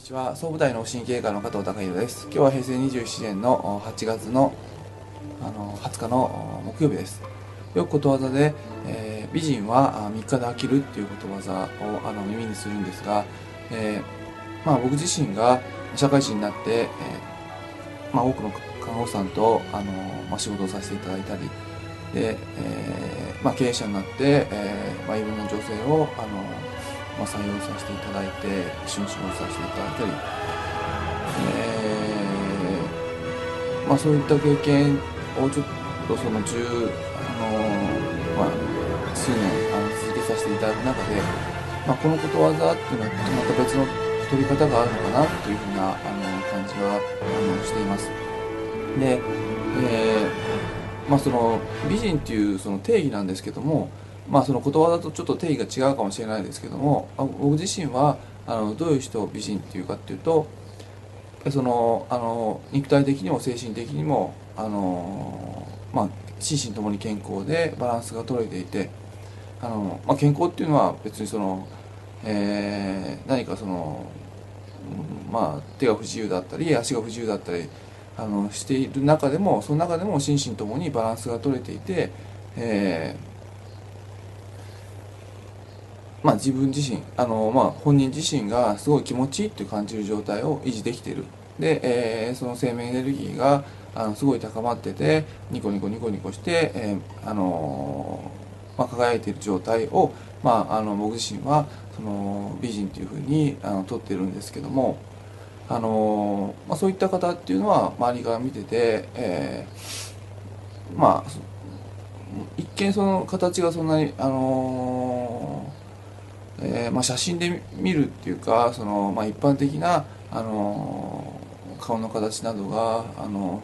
にちは。総務大の神経科の加藤孝弘です。今日は平成27年の8月のあの20日の木曜日です。よくことわざで、えー、美人は3日で飽きるっていうことわざをあの耳にするんですが、えー、まあ、僕自身が社会人になって、えー、まあ、多くの看護師さんとあの、まあ、仕事をさせていただいたりで、えまあ、経営者になって、えまあ、いろんな女性をあのまあ、採用させていただいて一緒に仕事させていただいたり、えー、まあ、そういった経験をちょっとその10あの、まあ、数年あの続けさせていただく中で、まあ、このことわざっていうのはまた別の取り方があるのかなというふうなあの感じはあのしています。で、えーまあ、その美人っていうその定義なんですけどもまあその言葉だとちょっと定義が違うかもしれないですけども僕自身はあのどういう人を美人っていうかっていうとそのあの肉体的にも精神的にもあの、まあ、心身ともに健康でバランスが取れていてあの、まあ、健康っていうのは別にその、えー、何かその、まあ、手が不自由だったり足が不自由だったりあのしている中でもその中でも心身ともにバランスが取れていて、えーまあ、自分自身あの、まあ、本人自身がすごい気持ちいいって感じる状態を維持できてる。で、えー、その生命エネルギーがあのすごい高まっててニコニコニコニコして、えー、あのまあ、輝いている状態を、まあ、あの僕自身はその美人というふうにあの取ってるんですけども、あのまあ、そういった方っていうのは周りから見てて、えー、まあ一見その形がそんなに、あのまあ、写真で見るっていうかその、まあ、一般的な、あの顔の形などが、あの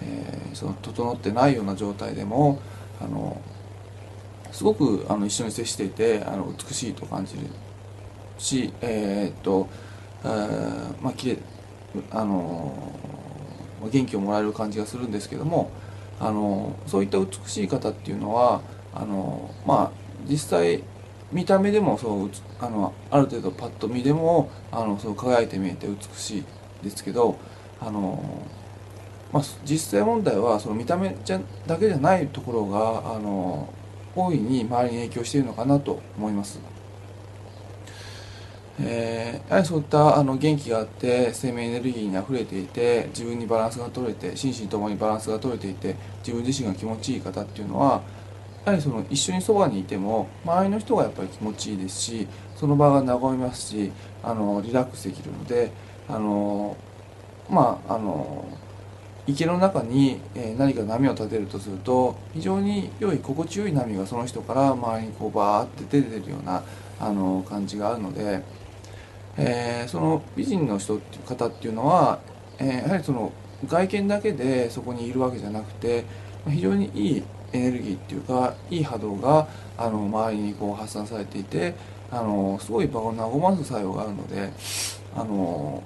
えー、その整ってないような状態でも、あのすごくあの一緒に接していてあの美しいと感じるし、えー、っと、えー、まあ綺麗あの元気をもらえる感じがするんですけどもあのそういった美しい方っていうのはあのまあ実際見た目でもそうあのある程度パッと見でもあのそう輝いて見えて美しいですけどあの、まあ、実際問題はその見た目じゃだけじゃないところがあの大いに周りに影響しているのかなと思います。えー、やはりそういったあの元気があって生命エネルギーにあふれていて自分にバランスが取れて心身ともにバランスが取れていて自分自身が気持ちいい方っていうのはやはりその一緒にそばにいても周りの人がやっぱり気持ちいいですしその場が和みますしあのリラックスできるのであのまああの池の中に何か波を立てるとすると非常に良い心地よい波がその人から周りにこうバーって出てるようなあの感じがあるので、えー、その美人の人っていう方っていうのは、えー、やはりその外見だけでそこにいるわけじゃなくて非常にいいエネルギーっていうかいい波動があの周りにこう発散されていてあのすごい場を和ます作用があるのであの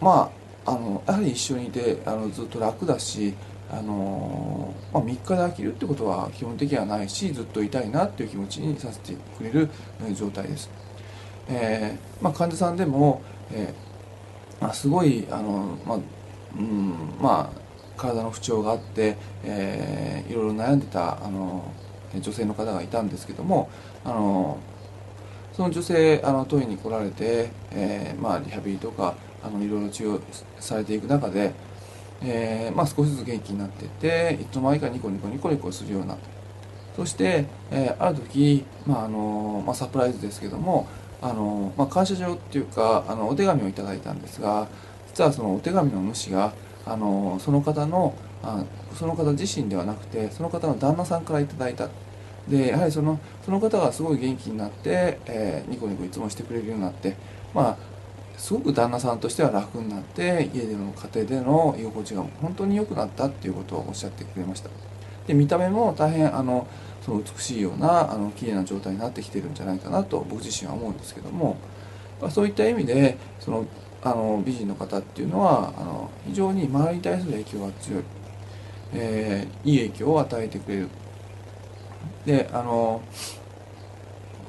まああのやはり一緒にいてあのずっと楽だしあの、まあ、3日で飽きるってことは基本的にはないしずっといたいなっていう気持ちにさせてくれる状態です。えーまあ、患者さんでも、えーまあ、すごいあの、まあうんまあ体の不調があって、えー、いろいろ悩んでたあの女性の方がいたんですけどもあのその女性あの当院に来られて、えーまあ、リハビリとかあのいろいろ治療されていく中で、えーまあ、少しずつ元気になっていっていつの間にかニコニコニコニコするようなそして、えー、ある時、まああのまあ、サプライズですけどもあの、まあ、感謝状っていうかあのお手紙をいただいたんですが実はそのお手紙の主があのその方のあその方自身ではなくてその方の旦那さんから頂いた。でやはりそのその方がすごい元気になって、えー、ニコニコいつもしてくれるようになってまあすごく旦那さんとしては楽になって家での家庭での居心地が本当に良くなったっていうことをおっしゃってくれました。で見た目も大変あのその美しいようなあの綺麗な状態になってきてるんじゃないかなと僕自身は思うんですけども、ま、そういった意味でそのあの美人の方っていうのはあの非常に周りに対する影響が強い、えー、いい影響を与えてくれる。であの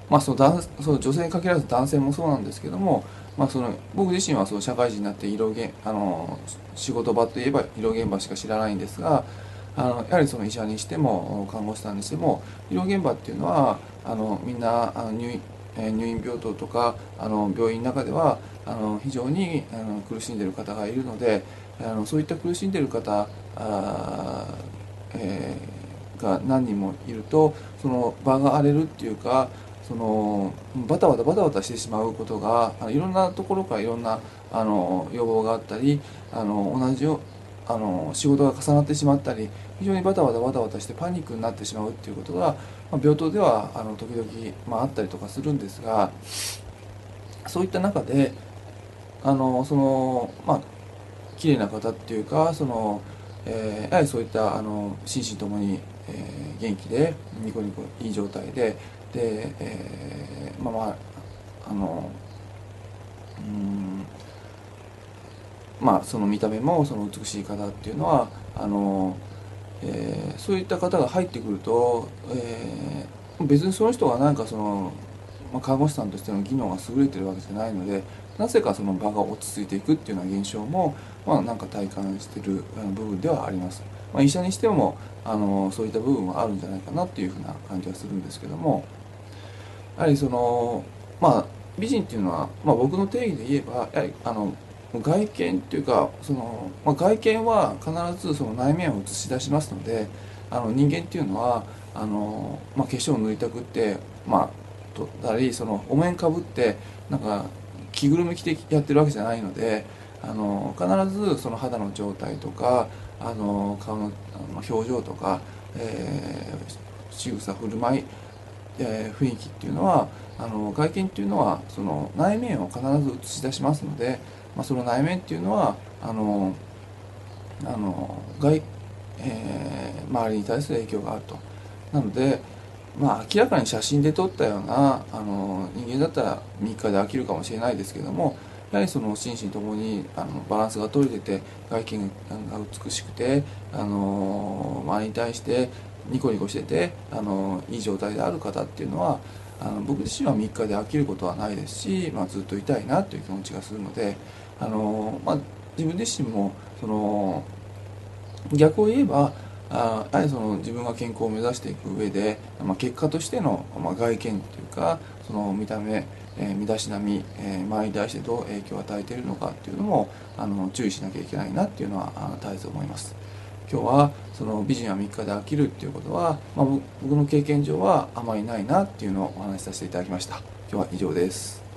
まあその男その女性に限らず男性もそうなんですけどもまあ、その僕自身はその社会人になって医療現あの仕事場といえば医療現場しか知らないんですがあのやはりその医者にしても看護師さんにしても医療現場っていうのはあのみんなあの入院入院病棟とかあの病院の中ではあの非常にあの苦しんでいる方がいるのであのそういった苦しんでいる方あ、えー、が何人もいるとその場が荒れるっていうかそのバタバタバタバタしてしまうことがあのいろんなところからいろんなあの要望があったりあの同じようあの仕事が重なってしまったり非常にバタバタバタバタしてパニックになってしまうっていうことが、まあ、病棟ではあの時々、まあ、あったりとかするんですがそういった中であのそのまあ綺麗な方っていうかその、えー、やはりそういったあの心身ともに、えー、元気でニコニコいい状態でで、えー、まあまああのうんまあその見た目もその美しい方っていうのはあの、えー、そういった方が入ってくると、えー、別にその人が何かその、まあ、看護師さんとしての技能が優れてるわけじゃないのでなぜかその場が落ち着いていくっていうような現象も、まあ、なんか体感してる部分ではあります。まあ、医者にしてもあのそういった部分はあるんじゃないかなっていうふうな感じはするんですけども。やはりそのまあ美人っていうのは、まあ、僕の定義で言えばやはりあの外見っていうかその、まあ、外見は必ずその内面を映し出しますのであの人間っていうのはあの、まあ、化粧を塗りたくってまあ取ったりそのお面かぶってなんか着ぐるみ着てやってるわけじゃないのであの必ずその肌の状態とかあの顔の表情とか、えー、仕草振る舞いえー、雰囲気っていうのはあの外見っていうのはその内面を必ず映し出しますので、まあ、その内面っていうのはあのあの外、えー、周りに対する影響があると。なのでまあ、明らかに写真で撮ったようなあの人間だったら3日で飽きるかもしれないですけどもやはりその心身ともにあのバランスが取れてて外見が美しくてあの周りに対してニコニコしててあのいい状態である方っていうのはあの僕自身は3日で飽きることはないですし、まあ、ずっといたいなという気持ちがするのであの、まあ、自分自身もその逆を言えばあやはりその自分が健康を目指していく上で、まあ、結果としての、まあ、外見というかその見た目、えー、身だしなみ、えー、周りに対してどう影響を与えているのかっていうのもあの注意しなきゃいけないなっていうのはあの絶えず思います。今日はその美人は3日で飽きるっていうことは、まあ、僕の経験上はあまりないなっていうのをお話しさせていただきました。今日は以上です。